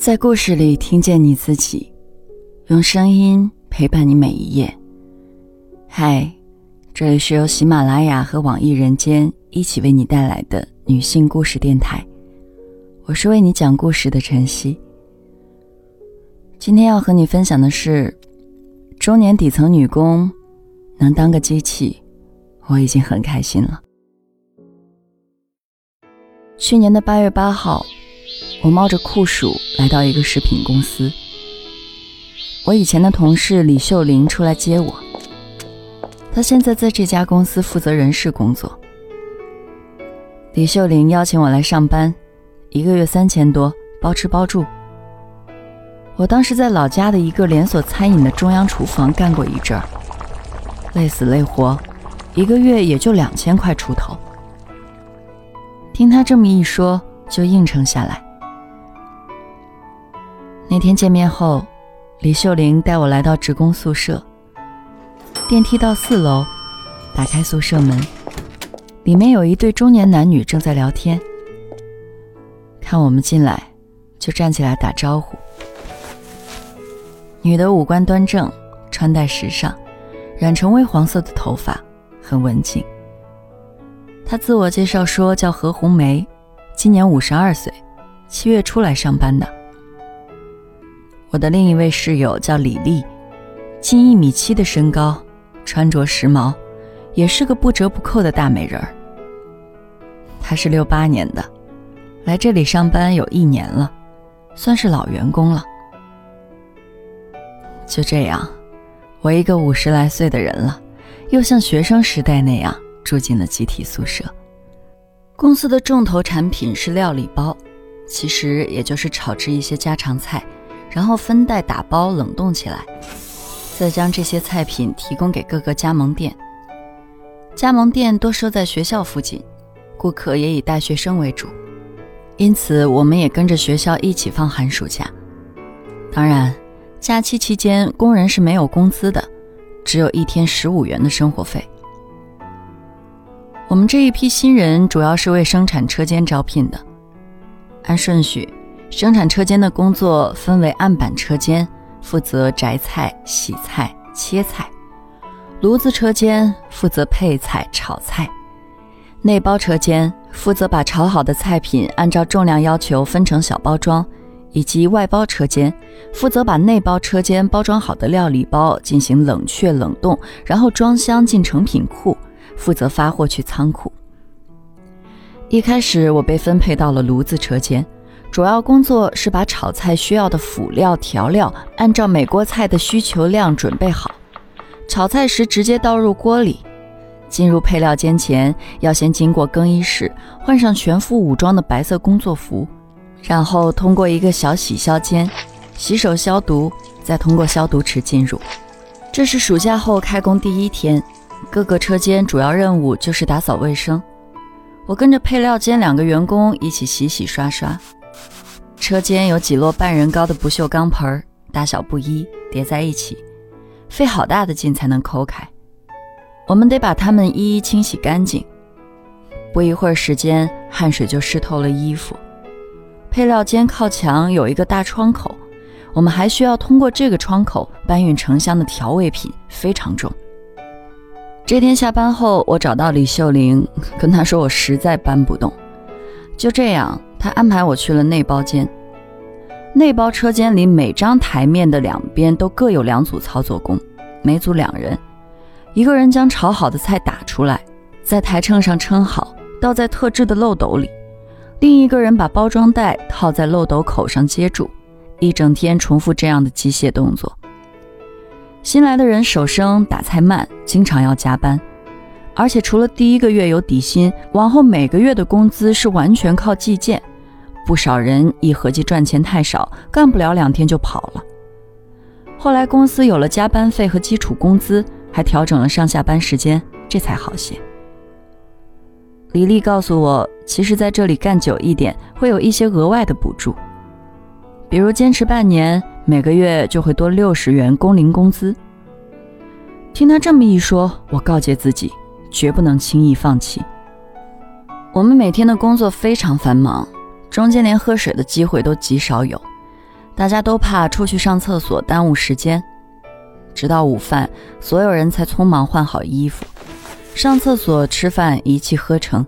在故事里听见你自己，用声音陪伴你每一页。嗨，这里是由喜马拉雅和网易人间一起为你带来的女性故事电台，我是为你讲故事的晨曦。今天要和你分享的是，中年底层女工能当个机器，我已经很开心了。去年的八月八号。我冒着酷暑来到一个食品公司，我以前的同事李秀玲出来接我。她现在在这家公司负责人事工作。李秀玲邀请我来上班，一个月三千多，包吃包住。我当时在老家的一个连锁餐饮的中央厨房干过一阵儿，累死累活，一个月也就两千块出头。听他这么一说，就应承下来。那天见面后，李秀玲带我来到职工宿舍。电梯到四楼，打开宿舍门，里面有一对中年男女正在聊天。看我们进来，就站起来打招呼。女的五官端正，穿戴时尚，染成微黄色的头发，很文静。她自我介绍说叫何红梅，今年五十二岁，七月初来上班的。我的另一位室友叫李丽，近一米七的身高，穿着时髦，也是个不折不扣的大美人儿。她是六八年的，来这里上班有一年了，算是老员工了。就这样，我一个五十来岁的人了，又像学生时代那样住进了集体宿舍。公司的重头产品是料理包，其实也就是炒制一些家常菜。然后分袋打包冷冻起来，再将这些菜品提供给各个加盟店。加盟店多设在学校附近，顾客也以大学生为主，因此我们也跟着学校一起放寒暑假。当然，假期期间工人是没有工资的，只有一天十五元的生活费。我们这一批新人主要是为生产车间招聘的，按顺序。生产车间的工作分为案板车间，负责摘菜、洗菜、切菜；炉子车间负责配菜、炒菜；内包车间负责把炒好的菜品按照重量要求分成小包装；以及外包车间负责把内包车间包装好的料理包进行冷却冷冻，然后装箱进成品库，负责发货去仓库。一开始我被分配到了炉子车间。主要工作是把炒菜需要的辅料调料按照每锅菜的需求量准备好，炒菜时直接倒入锅里。进入配料间前，要先经过更衣室换上全副武装的白色工作服，然后通过一个小洗消间洗手消毒，再通过消毒池进入。这是暑假后开工第一天，各个车间主要任务就是打扫卫生。我跟着配料间两个员工一起洗洗刷刷。车间有几摞半人高的不锈钢盆儿，大小不一，叠在一起，费好大的劲才能抠开。我们得把它们一一清洗干净。不一会儿时间，汗水就湿透了衣服。配料间靠墙有一个大窗口，我们还需要通过这个窗口搬运成箱的调味品，非常重。这天下班后，我找到李秀玲，跟她说我实在搬不动。就这样。他安排我去了内包间。内包车间里每张台面的两边都各有两组操作工，每组两人，一个人将炒好的菜打出来，在台秤上称好，倒在特制的漏斗里；另一个人把包装袋套在漏斗口上接住，一整天重复这样的机械动作。新来的人手生打菜慢，经常要加班。而且除了第一个月有底薪，往后每个月的工资是完全靠计件。不少人一合计赚钱太少，干不了两天就跑了。后来公司有了加班费和基础工资，还调整了上下班时间，这才好些。李丽告诉我，其实在这里干久一点，会有一些额外的补助，比如坚持半年，每个月就会多六十元工龄工资。听他这么一说，我告诫自己。绝不能轻易放弃。我们每天的工作非常繁忙，中间连喝水的机会都极少有。大家都怕出去上厕所耽误时间，直到午饭，所有人才匆忙换好衣服，上厕所、吃饭一气呵成。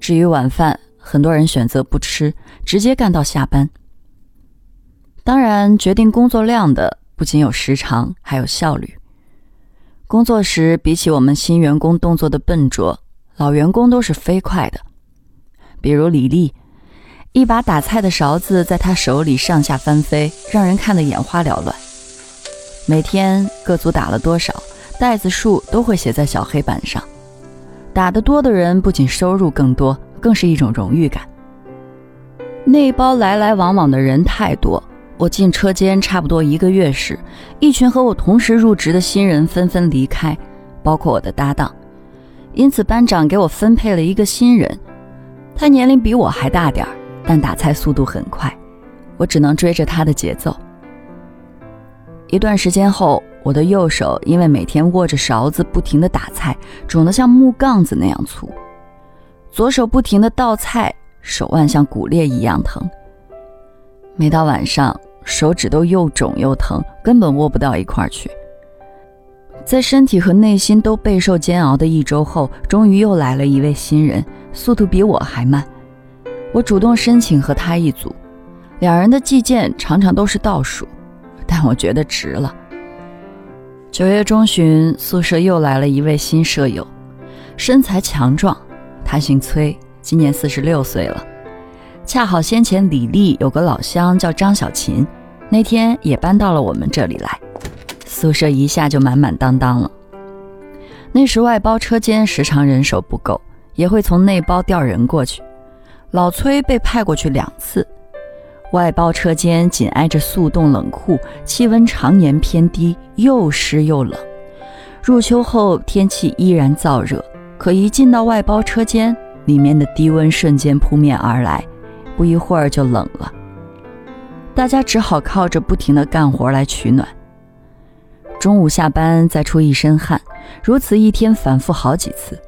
至于晚饭，很多人选择不吃，直接干到下班。当然，决定工作量的不仅有时长，还有效率。工作时，比起我们新员工动作的笨拙，老员工都是飞快的。比如李丽。一把打菜的勺子在他手里上下翻飞，让人看得眼花缭乱。每天各组打了多少袋子数都会写在小黑板上。打得多的人不仅收入更多，更是一种荣誉感。内包来来往往的人太多，我进车间差不多一个月时，一群和我同时入职的新人纷纷离开，包括我的搭档。因此班长给我分配了一个新人，他年龄比我还大点儿。但打菜速度很快，我只能追着他的节奏。一段时间后，我的右手因为每天握着勺子不停地打菜，肿得像木杠子那样粗；左手不停地倒菜，手腕像骨裂一样疼。每到晚上，手指都又肿又疼，根本握不到一块儿去。在身体和内心都备受煎熬的一周后，终于又来了一位新人，速度比我还慢。我主动申请和他一组，两人的计件常常都是倒数，但我觉得值了。九月中旬，宿舍又来了一位新舍友，身材强壮，他姓崔，今年四十六岁了。恰好先前李丽有个老乡叫张小琴，那天也搬到了我们这里来，宿舍一下就满满当当了。那时外包车间时常人手不够，也会从内包调人过去。老崔被派过去两次，外包车间紧挨着速冻冷库，气温常年偏低，又湿又冷。入秋后天气依然燥热，可一进到外包车间，里面的低温瞬间扑面而来，不一会儿就冷了。大家只好靠着不停的干活来取暖。中午下班再出一身汗，如此一天反复好几次。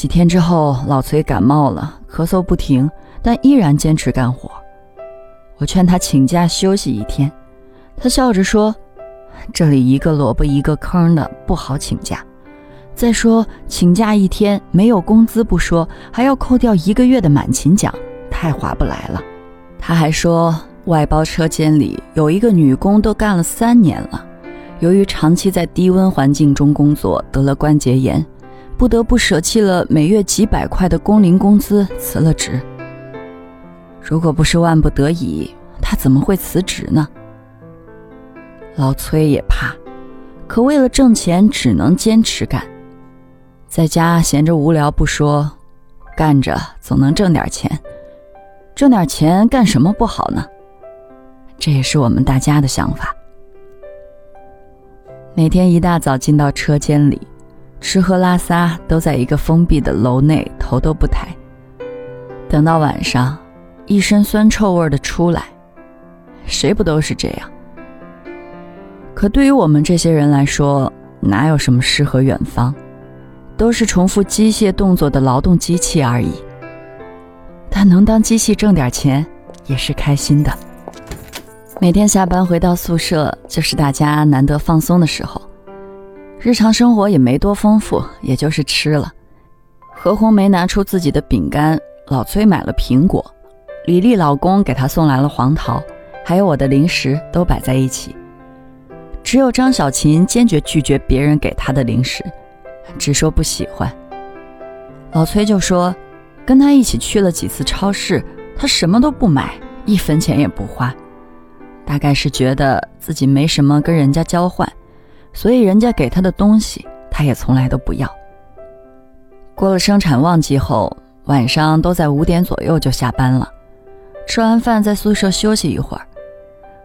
几天之后，老崔感冒了，咳嗽不停，但依然坚持干活。我劝他请假休息一天，他笑着说：“这里一个萝卜一个坑的，不好请假。再说请假一天没有工资不说，还要扣掉一个月的满勤奖，太划不来了。”他还说，外包车间里有一个女工都干了三年了，由于长期在低温环境中工作，得了关节炎。不得不舍弃了每月几百块的工龄工资，辞了职。如果不是万不得已，他怎么会辞职呢？老崔也怕，可为了挣钱，只能坚持干。在家闲着无聊不说，干着总能挣点钱。挣点钱干什么不好呢？这也是我们大家的想法。每天一大早进到车间里。吃喝拉撒都在一个封闭的楼内，头都不抬。等到晚上，一身酸臭味的出来，谁不都是这样？可对于我们这些人来说，哪有什么诗和远方，都是重复机械动作的劳动机器而已。但能当机器挣点钱，也是开心的。每天下班回到宿舍，就是大家难得放松的时候。日常生活也没多丰富，也就是吃了。何红梅拿出自己的饼干，老崔买了苹果，李丽老公给她送来了黄桃，还有我的零食都摆在一起。只有张小琴坚决拒绝别人给她的零食，只说不喜欢。老崔就说，跟他一起去了几次超市，他什么都不买，一分钱也不花，大概是觉得自己没什么跟人家交换。所以人家给他的东西，他也从来都不要。过了生产旺季后，晚上都在五点左右就下班了。吃完饭在宿舍休息一会儿，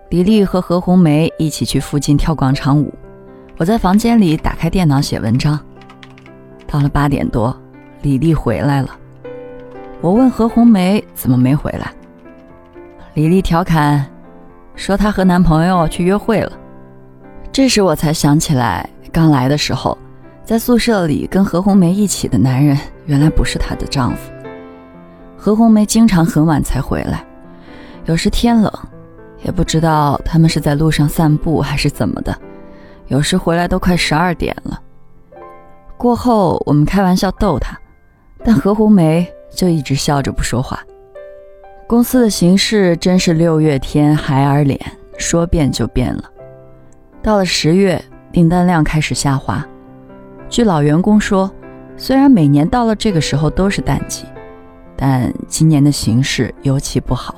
李丽和何红梅一起去附近跳广场舞。我在房间里打开电脑写文章。到了八点多，李丽回来了。我问何红梅怎么没回来，李丽调侃说她和男朋友去约会了。这时我才想起来，刚来的时候，在宿舍里跟何红梅一起的男人，原来不是她的丈夫。何红梅经常很晚才回来，有时天冷，也不知道他们是在路上散步还是怎么的，有时回来都快十二点了。过后我们开玩笑逗他，但何红梅就一直笑着不说话。公司的形势真是六月天孩儿脸，说变就变了。到了十月，订单量开始下滑。据老员工说，虽然每年到了这个时候都是淡季，但今年的形势尤其不好。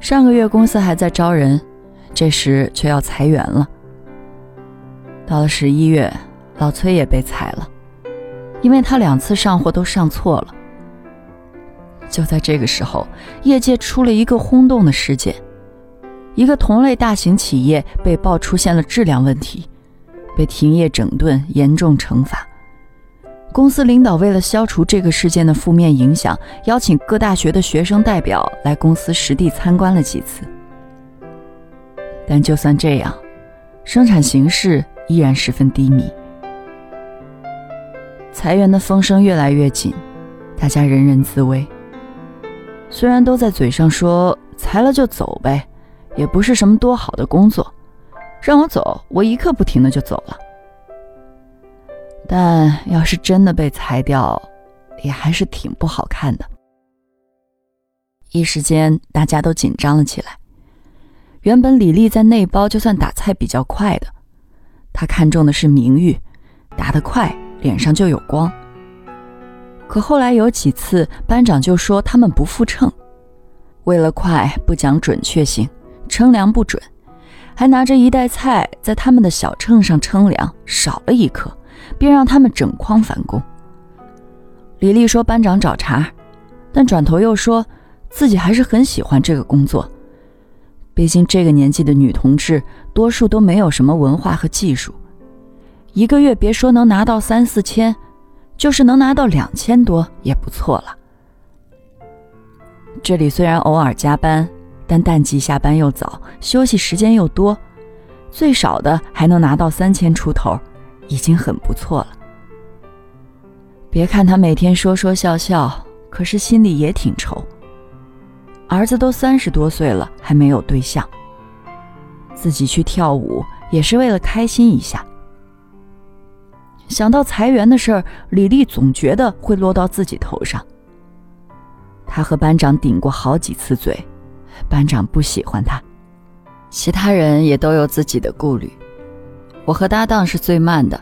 上个月公司还在招人，这时却要裁员了。到了十一月，老崔也被裁了，因为他两次上货都上错了。就在这个时候，业界出了一个轰动的事件：一个同类大型企业被曝出现了质量问题，被停业整顿，严重惩罚。公司领导为了消除这个事件的负面影响，邀请各大学的学生代表来公司实地参观了几次。但就算这样，生产形势依然十分低迷，裁员的风声越来越紧，大家人人自危。虽然都在嘴上说裁了就走呗，也不是什么多好的工作，让我走，我一刻不停的就走了。但要是真的被裁掉，也还是挺不好看的。一时间大家都紧张了起来。原本李丽在内包就算打菜比较快的，她看中的是名誉，打得快脸上就有光。可后来有几次班长就说他们不负秤，为了快不讲准确性，称量不准，还拿着一袋菜在他们的小秤上称量少了一克，便让他们整筐返工。李丽说班长找茬，但转头又说自己还是很喜欢这个工作，毕竟这个年纪的女同志多数都没有什么文化和技术，一个月别说能拿到三四千。就是能拿到两千多也不错了。这里虽然偶尔加班，但淡季下班又早，休息时间又多，最少的还能拿到三千出头，已经很不错了。别看他每天说说笑笑，可是心里也挺愁。儿子都三十多岁了，还没有对象，自己去跳舞也是为了开心一下。想到裁员的事儿，李丽总觉得会落到自己头上。她和班长顶过好几次嘴，班长不喜欢他，其他人也都有自己的顾虑。我和搭档是最慢的，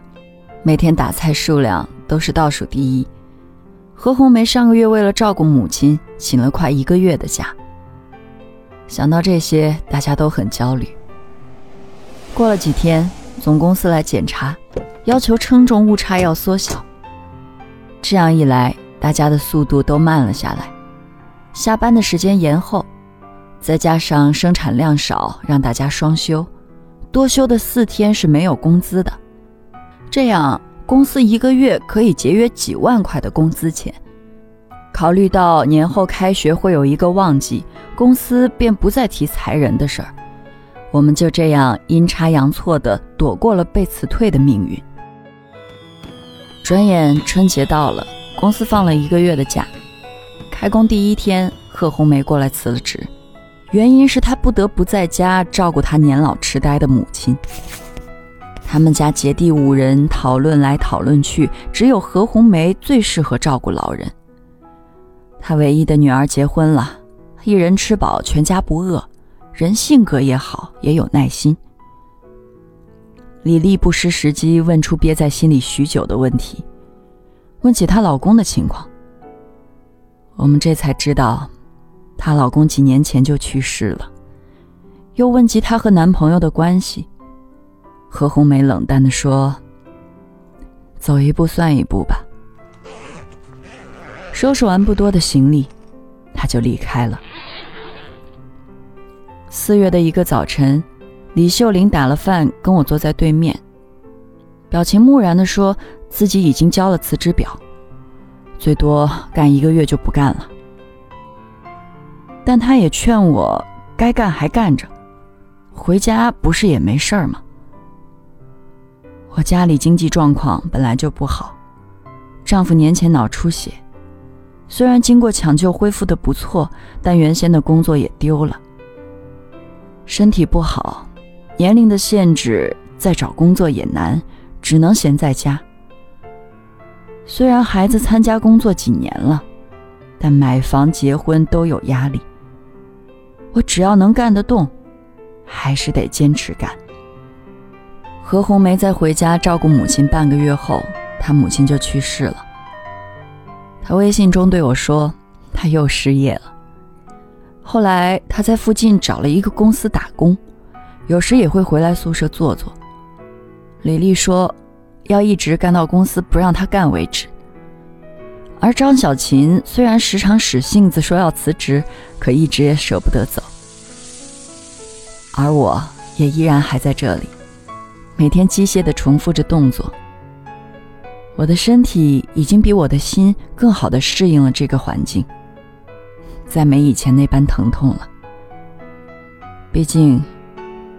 每天打菜数量都是倒数第一。何红梅上个月为了照顾母亲，请了快一个月的假。想到这些，大家都很焦虑。过了几天，总公司来检查。要求称重误差要缩小，这样一来，大家的速度都慢了下来，下班的时间延后，再加上生产量少，让大家双休，多休的四天是没有工资的。这样，公司一个月可以节约几万块的工资钱。考虑到年后开学会有一个旺季，公司便不再提裁人的事儿，我们就这样阴差阳错的躲过了被辞退的命运。转眼春节到了，公司放了一个月的假。开工第一天，贺红梅过来辞了职，原因是她不得不在家照顾她年老痴呆的母亲。他们家姐弟五人讨论来讨论去，只有何红梅最适合照顾老人。她唯一的女儿结婚了，一人吃饱全家不饿，人性格也好，也有耐心。李丽不失时机问出憋在心里许久的问题，问起她老公的情况。我们这才知道，她老公几年前就去世了。又问及她和男朋友的关系，何红梅冷淡地说：“走一步算一步吧。”收拾完不多的行李，她就离开了。四月的一个早晨。李秀玲打了饭，跟我坐在对面，表情木然地说自己已经交了辞职表，最多干一个月就不干了。但她也劝我该干还干着，回家不是也没事儿吗？我家里经济状况本来就不好，丈夫年前脑出血，虽然经过抢救恢复的不错，但原先的工作也丢了。身体不好，年龄的限制，再找工作也难，只能闲在家。虽然孩子参加工作几年了，但买房结婚都有压力。我只要能干得动，还是得坚持干。何红梅在回家照顾母亲半个月后，她母亲就去世了。她微信中对我说，她又失业了。后来她在附近找了一个公司打工，有时也会回来宿舍坐坐。李丽说。要一直干到公司不让她干为止。而张小琴虽然时常使性子说要辞职，可一直也舍不得走。而我也依然还在这里，每天机械地重复着动作。我的身体已经比我的心更好地适应了这个环境，再没以前那般疼痛了。毕竟，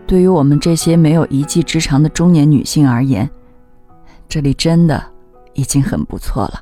对于我们这些没有一技之长的中年女性而言，这里真的已经很不错了。